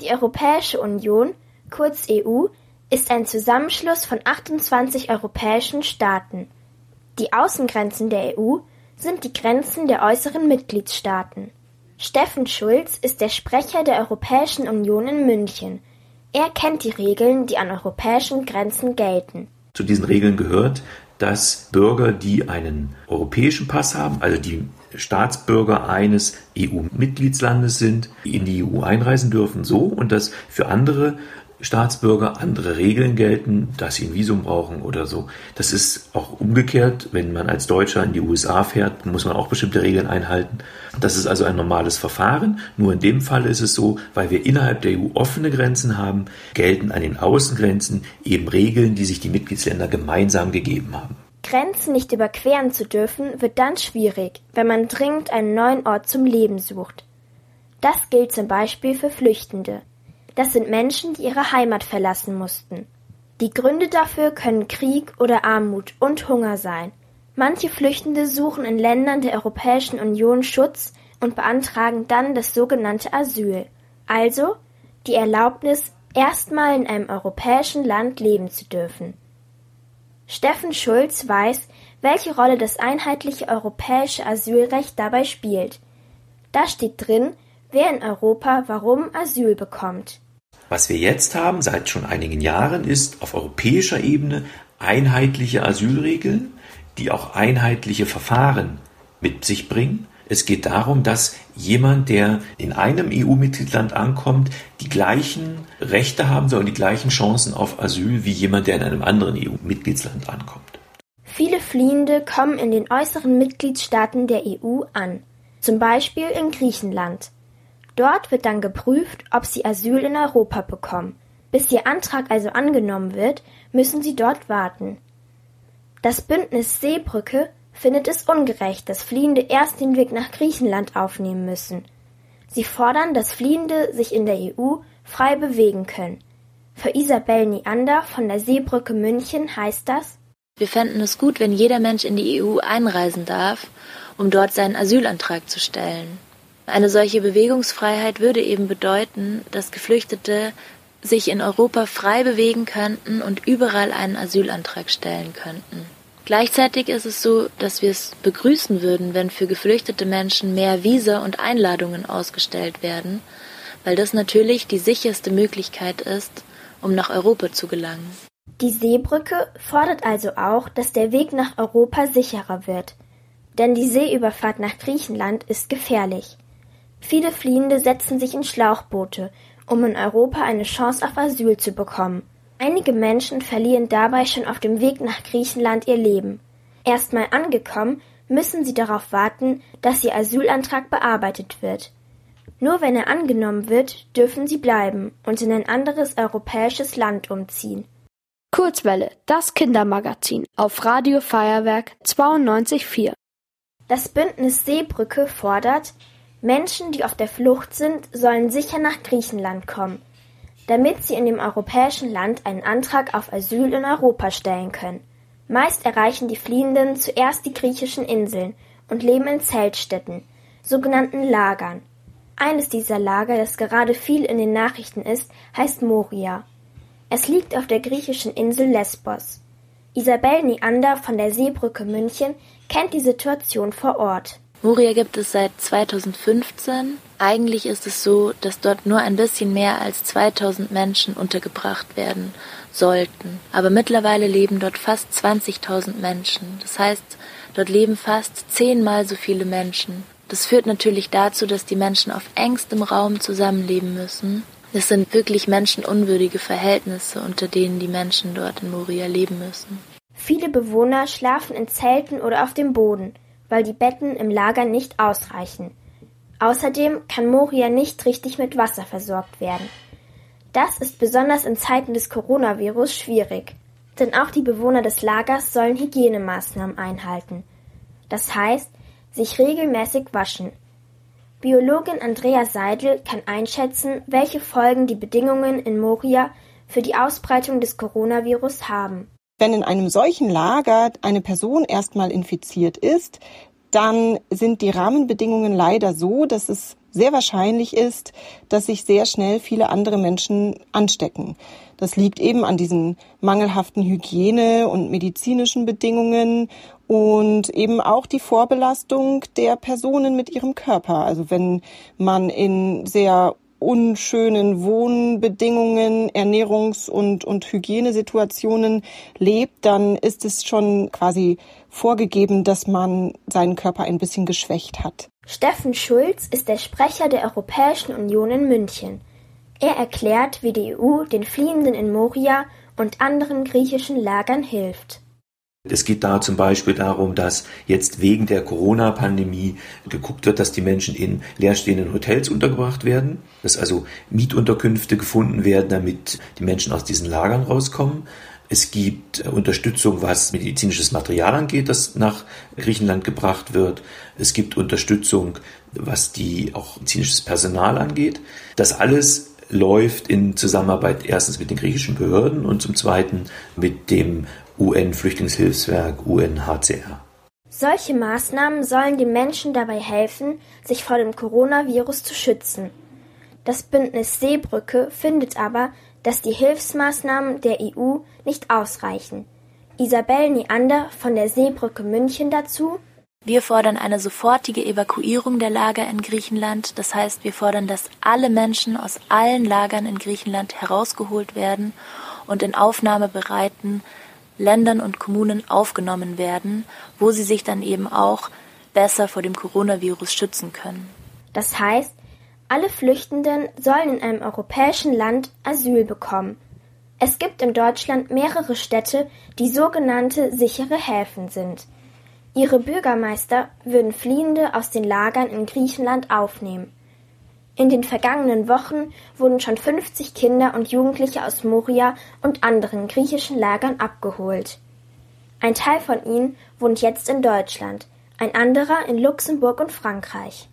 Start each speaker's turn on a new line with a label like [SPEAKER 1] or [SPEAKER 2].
[SPEAKER 1] Die Europäische Union, kurz EU, ist ein Zusammenschluss von 28 europäischen Staaten. Die Außengrenzen der EU sind die Grenzen der äußeren Mitgliedstaaten. Steffen Schulz ist der Sprecher der Europäischen Union in München. Er kennt die Regeln, die an europäischen Grenzen gelten.
[SPEAKER 2] Zu diesen Regeln gehört, dass Bürger, die einen europäischen Pass haben, also die Staatsbürger eines EU-Mitgliedslandes sind, in die EU einreisen dürfen, so und dass für andere Staatsbürger andere Regeln gelten, dass sie ein Visum brauchen oder so. Das ist auch umgekehrt. Wenn man als Deutscher in die USA fährt, muss man auch bestimmte Regeln einhalten. Das ist also ein normales Verfahren. Nur in dem Fall ist es so, weil wir innerhalb der EU offene Grenzen haben, gelten an den Außengrenzen eben Regeln, die sich die Mitgliedsländer gemeinsam gegeben haben.
[SPEAKER 1] Grenzen nicht überqueren zu dürfen, wird dann schwierig, wenn man dringend einen neuen Ort zum Leben sucht. Das gilt zum Beispiel für Flüchtende. Das sind Menschen, die ihre Heimat verlassen mussten. Die Gründe dafür können Krieg oder Armut und Hunger sein. Manche Flüchtende suchen in Ländern der Europäischen Union Schutz und beantragen dann das sogenannte Asyl, also die Erlaubnis, erstmal in einem europäischen Land leben zu dürfen. Steffen Schulz weiß, welche Rolle das einheitliche europäische Asylrecht dabei spielt. Da steht drin, wer in Europa warum Asyl bekommt.
[SPEAKER 2] Was wir jetzt haben seit schon einigen Jahren ist auf europäischer Ebene einheitliche Asylregeln, die auch einheitliche Verfahren mit sich bringen. Es geht darum, dass jemand, der in einem EU-Mitgliedsland ankommt, die gleichen Rechte haben soll und die gleichen Chancen auf Asyl wie jemand, der in einem anderen EU-Mitgliedsland ankommt.
[SPEAKER 1] Viele Fliehende kommen in den äußeren Mitgliedstaaten der EU an, zum Beispiel in Griechenland. Dort wird dann geprüft, ob sie Asyl in Europa bekommen. Bis ihr Antrag also angenommen wird, müssen sie dort warten. Das Bündnis Seebrücke findet es ungerecht, dass Fliehende erst den Weg nach Griechenland aufnehmen müssen. Sie fordern, dass Fliehende sich in der EU frei bewegen können. Für Isabel Neander von der Seebrücke München heißt das,
[SPEAKER 3] wir fänden es gut, wenn jeder Mensch in die EU einreisen darf, um dort seinen Asylantrag zu stellen. Eine solche Bewegungsfreiheit würde eben bedeuten, dass Geflüchtete sich in Europa frei bewegen könnten und überall einen Asylantrag stellen könnten. Gleichzeitig ist es so, dass wir es begrüßen würden, wenn für geflüchtete Menschen mehr Visa und Einladungen ausgestellt werden, weil das natürlich die sicherste Möglichkeit ist, um nach Europa zu gelangen.
[SPEAKER 1] Die Seebrücke fordert also auch, dass der Weg nach Europa sicherer wird. Denn die Seeüberfahrt nach Griechenland ist gefährlich. Viele Fliehende setzen sich in Schlauchboote, um in Europa eine Chance auf Asyl zu bekommen. Einige Menschen verlieren dabei schon auf dem Weg nach Griechenland ihr Leben. Erstmal angekommen, müssen sie darauf warten, dass ihr Asylantrag bearbeitet wird. Nur wenn er angenommen wird, dürfen sie bleiben und in ein anderes europäisches Land umziehen.
[SPEAKER 4] Kurzwelle, das Kindermagazin auf Radio Feuerwerk 92.4.
[SPEAKER 1] Das Bündnis Seebrücke fordert, Menschen, die auf der Flucht sind, sollen sicher nach Griechenland kommen, damit sie in dem europäischen Land einen Antrag auf Asyl in Europa stellen können. Meist erreichen die Fliehenden zuerst die griechischen Inseln und leben in Zeltstätten, sogenannten Lagern. Eines dieser Lager, das gerade viel in den Nachrichten ist, heißt Moria. Es liegt auf der griechischen Insel Lesbos. Isabel Neander von der Seebrücke München kennt die Situation vor Ort.
[SPEAKER 3] Moria gibt es seit 2015. Eigentlich ist es so, dass dort nur ein bisschen mehr als 2000 Menschen untergebracht werden sollten. Aber mittlerweile leben dort fast 20.000 Menschen. Das heißt, dort leben fast zehnmal so viele Menschen. Das führt natürlich dazu, dass die Menschen auf engstem Raum zusammenleben müssen. Es sind wirklich menschenunwürdige Verhältnisse, unter denen die Menschen dort in Moria leben müssen.
[SPEAKER 1] Viele Bewohner schlafen in Zelten oder auf dem Boden weil die Betten im Lager nicht ausreichen. Außerdem kann Moria nicht richtig mit Wasser versorgt werden. Das ist besonders in Zeiten des Coronavirus schwierig, denn auch die Bewohner des Lagers sollen Hygienemaßnahmen einhalten. Das heißt, sich regelmäßig waschen. Biologin Andrea Seidel kann einschätzen, welche Folgen die Bedingungen in Moria für die Ausbreitung des Coronavirus haben.
[SPEAKER 5] Wenn in einem solchen Lager eine Person erstmal infiziert ist, dann sind die Rahmenbedingungen leider so, dass es sehr wahrscheinlich ist, dass sich sehr schnell viele andere Menschen anstecken. Das liegt eben an diesen mangelhaften Hygiene- und medizinischen Bedingungen und eben auch die Vorbelastung der Personen mit ihrem Körper. Also wenn man in sehr unschönen Wohnbedingungen, Ernährungs- und, und Hygienesituationen lebt, dann ist es schon quasi vorgegeben, dass man seinen Körper ein bisschen geschwächt hat.
[SPEAKER 1] Steffen Schulz ist der Sprecher der Europäischen Union in München. Er erklärt, wie die EU den Fliehenden in Moria und anderen griechischen Lagern hilft.
[SPEAKER 2] Es geht da zum Beispiel darum, dass jetzt wegen der Corona-Pandemie geguckt wird, dass die Menschen in leerstehenden Hotels untergebracht werden, dass also Mietunterkünfte gefunden werden, damit die Menschen aus diesen Lagern rauskommen. Es gibt Unterstützung, was medizinisches Material angeht, das nach Griechenland gebracht wird. Es gibt Unterstützung, was die auch medizinisches Personal angeht. Das alles läuft in Zusammenarbeit erstens mit den griechischen Behörden und zum zweiten mit dem UN-Flüchtlingshilfswerk UNHCR.
[SPEAKER 1] Solche Maßnahmen sollen den Menschen dabei helfen, sich vor dem Coronavirus zu schützen. Das Bündnis Seebrücke findet aber, dass die Hilfsmaßnahmen der EU nicht ausreichen. Isabel Neander von der Seebrücke München dazu
[SPEAKER 3] wir fordern eine sofortige Evakuierung der Lager in Griechenland. Das heißt, wir fordern, dass alle Menschen aus allen Lagern in Griechenland herausgeholt werden und in aufnahmebereiten Ländern und Kommunen aufgenommen werden, wo sie sich dann eben auch besser vor dem Coronavirus schützen können.
[SPEAKER 1] Das heißt, alle Flüchtenden sollen in einem europäischen Land Asyl bekommen. Es gibt in Deutschland mehrere Städte, die sogenannte sichere Häfen sind. Ihre Bürgermeister würden Fliehende aus den Lagern in Griechenland aufnehmen. In den vergangenen Wochen wurden schon 50 Kinder und Jugendliche aus Moria und anderen griechischen Lagern abgeholt. Ein Teil von ihnen wohnt jetzt in Deutschland, ein anderer in Luxemburg und Frankreich.